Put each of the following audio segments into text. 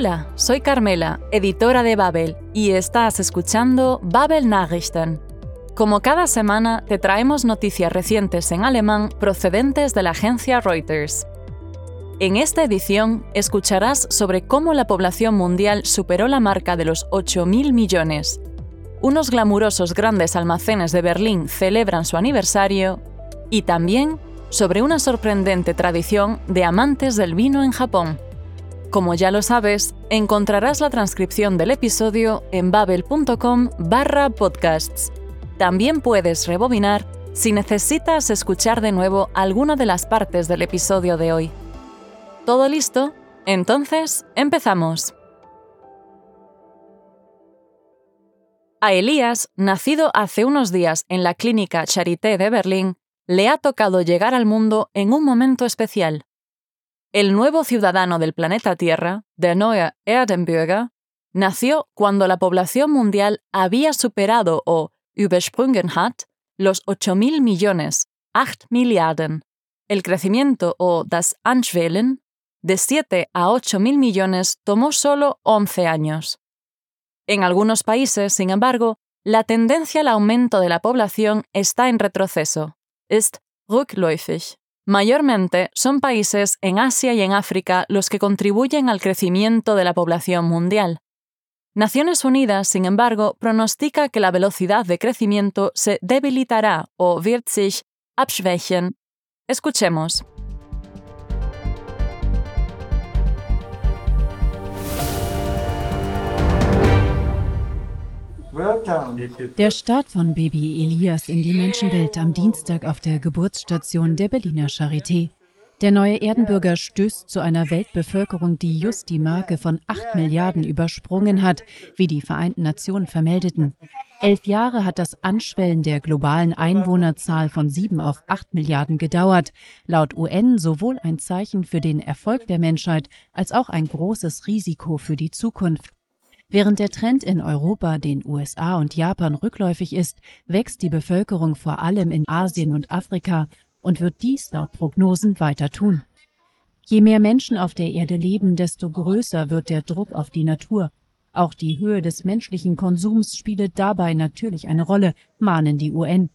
Hola, soy Carmela, editora de Babel, y estás escuchando Babel Nachrichten. Como cada semana, te traemos noticias recientes en alemán procedentes de la agencia Reuters. En esta edición escucharás sobre cómo la población mundial superó la marca de los 8.000 millones. Unos glamurosos grandes almacenes de Berlín celebran su aniversario y también sobre una sorprendente tradición de amantes del vino en Japón. Como ya lo sabes, encontrarás la transcripción del episodio en babel.com barra podcasts. También puedes rebobinar si necesitas escuchar de nuevo alguna de las partes del episodio de hoy. ¿Todo listo? Entonces, empezamos. A Elías, nacido hace unos días en la clínica Charité de Berlín, le ha tocado llegar al mundo en un momento especial. El nuevo ciudadano del planeta Tierra, der neue Erdenbürger, nació cuando la población mundial había superado o übersprungen hat los 8.000 millones, 8 Milliarden. El crecimiento o das Anschwellen de 7 a 8.000 millones tomó solo 11 años. En algunos países, sin embargo, la tendencia al aumento de la población está en retroceso ist rückläufig. Mayormente son países en Asia y en África los que contribuyen al crecimiento de la población mundial. Naciones Unidas, sin embargo, pronostica que la velocidad de crecimiento se debilitará o wird sich abschwächen. Escuchemos. Der Start von Baby Elias in die Menschenwelt am Dienstag auf der Geburtsstation der Berliner Charité. Der neue Erdenbürger stößt zu einer Weltbevölkerung, die just die Marke von 8 Milliarden übersprungen hat, wie die Vereinten Nationen vermeldeten. Elf Jahre hat das Anschwellen der globalen Einwohnerzahl von 7 auf 8 Milliarden gedauert. Laut UN sowohl ein Zeichen für den Erfolg der Menschheit als auch ein großes Risiko für die Zukunft. Während der Trend in Europa, den USA und Japan rückläufig ist, wächst die Bevölkerung vor allem in Asien und Afrika und wird dies laut Prognosen weiter tun. Je mehr Menschen auf der Erde leben, desto größer wird der Druck auf die Natur. Auch die Höhe des menschlichen Konsums spielt dabei natürlich eine Rolle, mahnen die UN.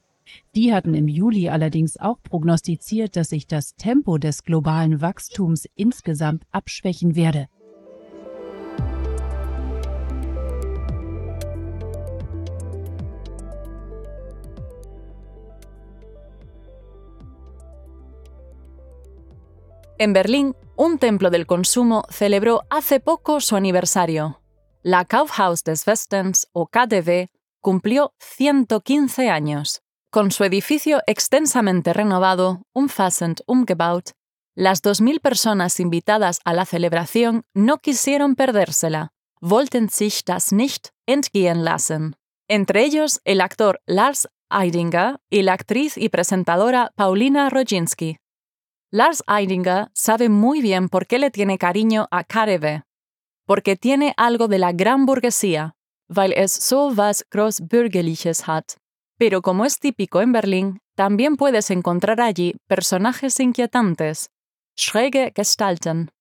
Die hatten im Juli allerdings auch prognostiziert, dass sich das Tempo des globalen Wachstums insgesamt abschwächen werde. En Berlín, un templo del consumo celebró hace poco su aniversario. La Kaufhaus des Westens, o KDW, cumplió 115 años. Con su edificio extensamente renovado, umfassend umgebaut, las 2.000 personas invitadas a la celebración no quisieron perdérsela, wollten sich das nicht entgehen lassen. Entre ellos el actor Lars Eidinger y la actriz y presentadora Paulina Roginski. Lars Eidinger sabe muy bien por qué le tiene cariño a KDW. Porque tiene algo de la gran burguesía, weil es so was großbürgerliches hat. Pero como es típico en Berlín, también puedes encontrar allí personajes inquietantes, schräge Gestalten.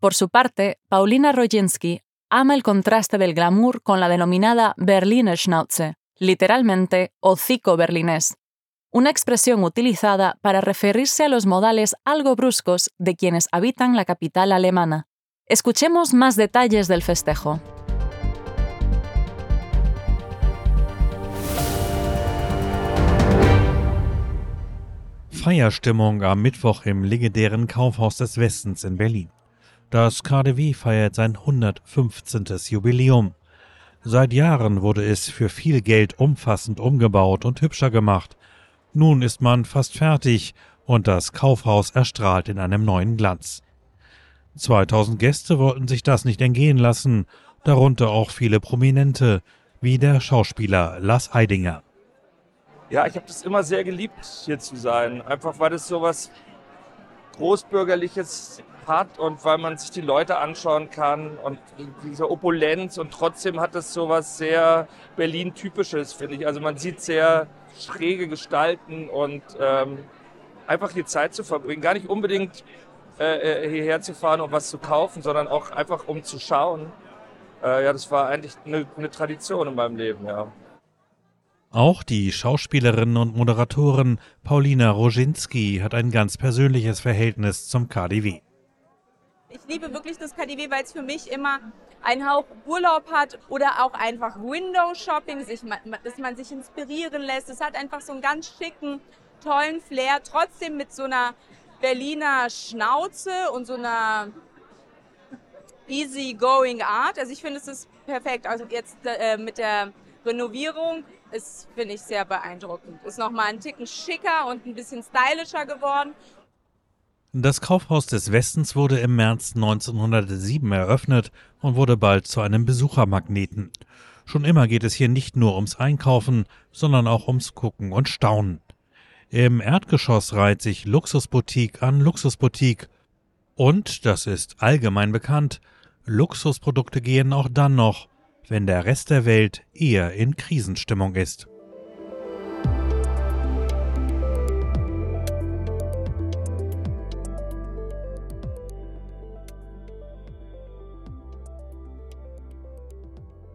Por su parte, Paulina Roginski ama el contraste del glamour con la denominada Berliner Schnauze, literalmente hocico berlinés, una expresión utilizada para referirse a los modales algo bruscos de quienes habitan la capital alemana. Escuchemos más detalles del festejo. Feierstimmung am Mittwoch im legendären Kaufhaus des Westens in Berlin. Das KDW feiert sein 115. Jubiläum. Seit Jahren wurde es für viel Geld umfassend umgebaut und hübscher gemacht. Nun ist man fast fertig und das Kaufhaus erstrahlt in einem neuen Glanz. 2000 Gäste wollten sich das nicht entgehen lassen, darunter auch viele Prominente, wie der Schauspieler Lars Eidinger. Ja, ich habe das immer sehr geliebt, hier zu sein. Einfach weil es so was Großbürgerliches hat und weil man sich die Leute anschauen kann und diese Opulenz und trotzdem hat es so was sehr Berlin-typisches, finde ich. Also man sieht sehr schräge Gestalten und ähm, einfach hier Zeit zu verbringen. Gar nicht unbedingt äh, äh, hierher zu fahren, um was zu kaufen, sondern auch einfach um zu schauen. Äh, ja, das war eigentlich eine, eine Tradition in meinem Leben, ja. Auch die Schauspielerin und Moderatorin Paulina Roginski hat ein ganz persönliches Verhältnis zum KDW. Ich liebe wirklich das KDW, weil es für mich immer einen Hauch Urlaub hat oder auch einfach Window-Shopping, dass man sich inspirieren lässt. Es hat einfach so einen ganz schicken, tollen Flair, trotzdem mit so einer Berliner Schnauze und so einer easy-going Art. Also ich finde, es ist perfekt. Also jetzt äh, mit der Renovierung ist, finde ich, sehr beeindruckend. Ist nochmal ein Ticken schicker und ein bisschen stylischer geworden. Das Kaufhaus des Westens wurde im März 1907 eröffnet und wurde bald zu einem Besuchermagneten. Schon immer geht es hier nicht nur ums Einkaufen, sondern auch ums Gucken und Staunen. Im Erdgeschoss reiht sich Luxusboutique an Luxusboutique. Und, das ist allgemein bekannt, Luxusprodukte gehen auch dann noch, wenn der Rest der Welt eher in Krisenstimmung ist.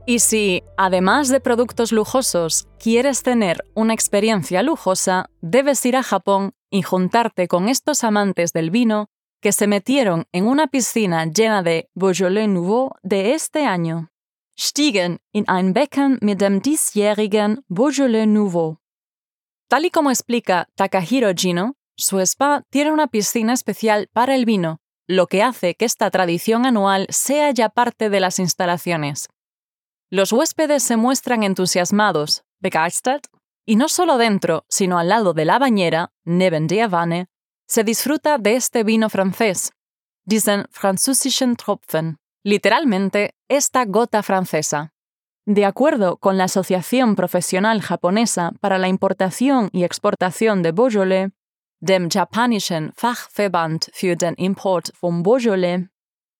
Y si, además de productos lujosos, quieres tener una experiencia lujosa, debes ir a Japón y juntarte con estos amantes del vino que se metieron en una piscina llena de Beaujolais Nouveau de este año. Stiegen in ein Becken mit dem diesjährigen Beaujolais Nouveau. Tal y como explica Takahiro Jino, su spa tiene una piscina especial para el vino, lo que hace que esta tradición anual sea ya parte de las instalaciones. Los huéspedes se muestran entusiasmados, begeistert, y no solo dentro, sino al lado de la bañera, neben der Wanne, se disfruta de este vino francés, diesen französischen Tropfen, literalmente esta gota francesa. De acuerdo con la Asociación Profesional Japonesa para la Importación y Exportación de Beaujolais, dem Japanischen Fachverband für den Import von Beaujolais,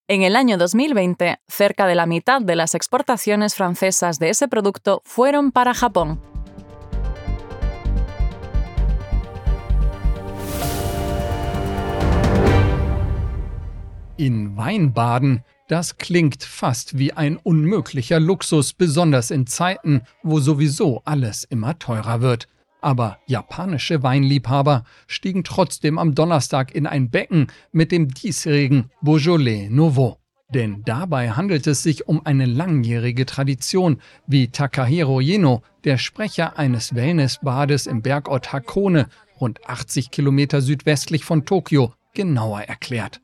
en el año 2020, cerca de la mitad de las exportaciones francesas de ese producto fueron para Japón. In Weinbaden, das klingt fast wie ein unmöglicher Luxus, besonders in Zeiten, wo sowieso alles immer teurer wird. Aber japanische Weinliebhaber stiegen trotzdem am Donnerstag in ein Becken mit dem diesjährigen Beaujolais Nouveau. Denn dabei handelt es sich um eine langjährige Tradition, wie Takahiro Jeno, der Sprecher eines Wellnessbades im Bergort Hakone, rund 80 Kilometer südwestlich von Tokio, genauer erklärt.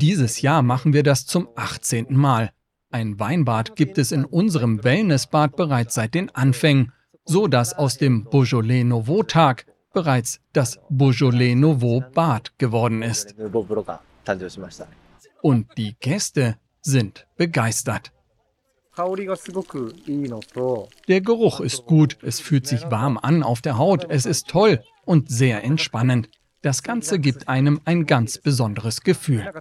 Dieses Jahr machen wir das zum 18. Mal. Ein Weinbad gibt es in unserem Wellnessbad bereits seit den Anfängen, so dass aus dem Beaujolais Nouveau Tag bereits das Beaujolais Nouveau Bad geworden ist. Und die Gäste sind begeistert. Der Geruch ist gut, es fühlt sich warm an auf der Haut, es ist toll und sehr entspannend. Das Ganze gibt einem ein ganz besonderes Gefühl.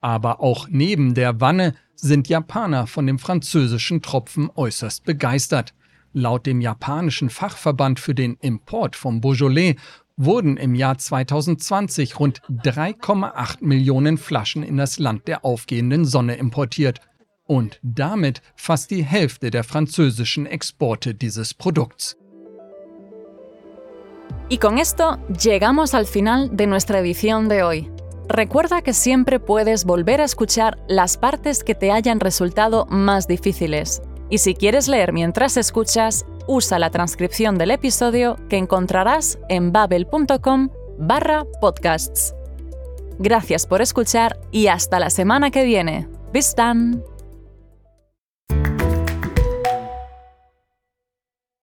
Aber auch neben der Wanne sind Japaner von dem französischen Tropfen äußerst begeistert. Laut dem japanischen Fachverband für den Import vom Beaujolais wurden im Jahr 2020 rund 3,8 Millionen Flaschen in das Land der aufgehenden Sonne importiert und damit fast die Hälfte der französischen Exporte dieses Produkts. Y con esto llegamos al final de nuestra edición de hoy. Recuerda que siempre puedes volver a escuchar las partes que te hayan resultado más difíciles. Y si quieres leer mientras escuchas, usa la transcripción del episodio que encontrarás en babel.com barra podcasts. Gracias por escuchar y hasta la semana que viene. Bis!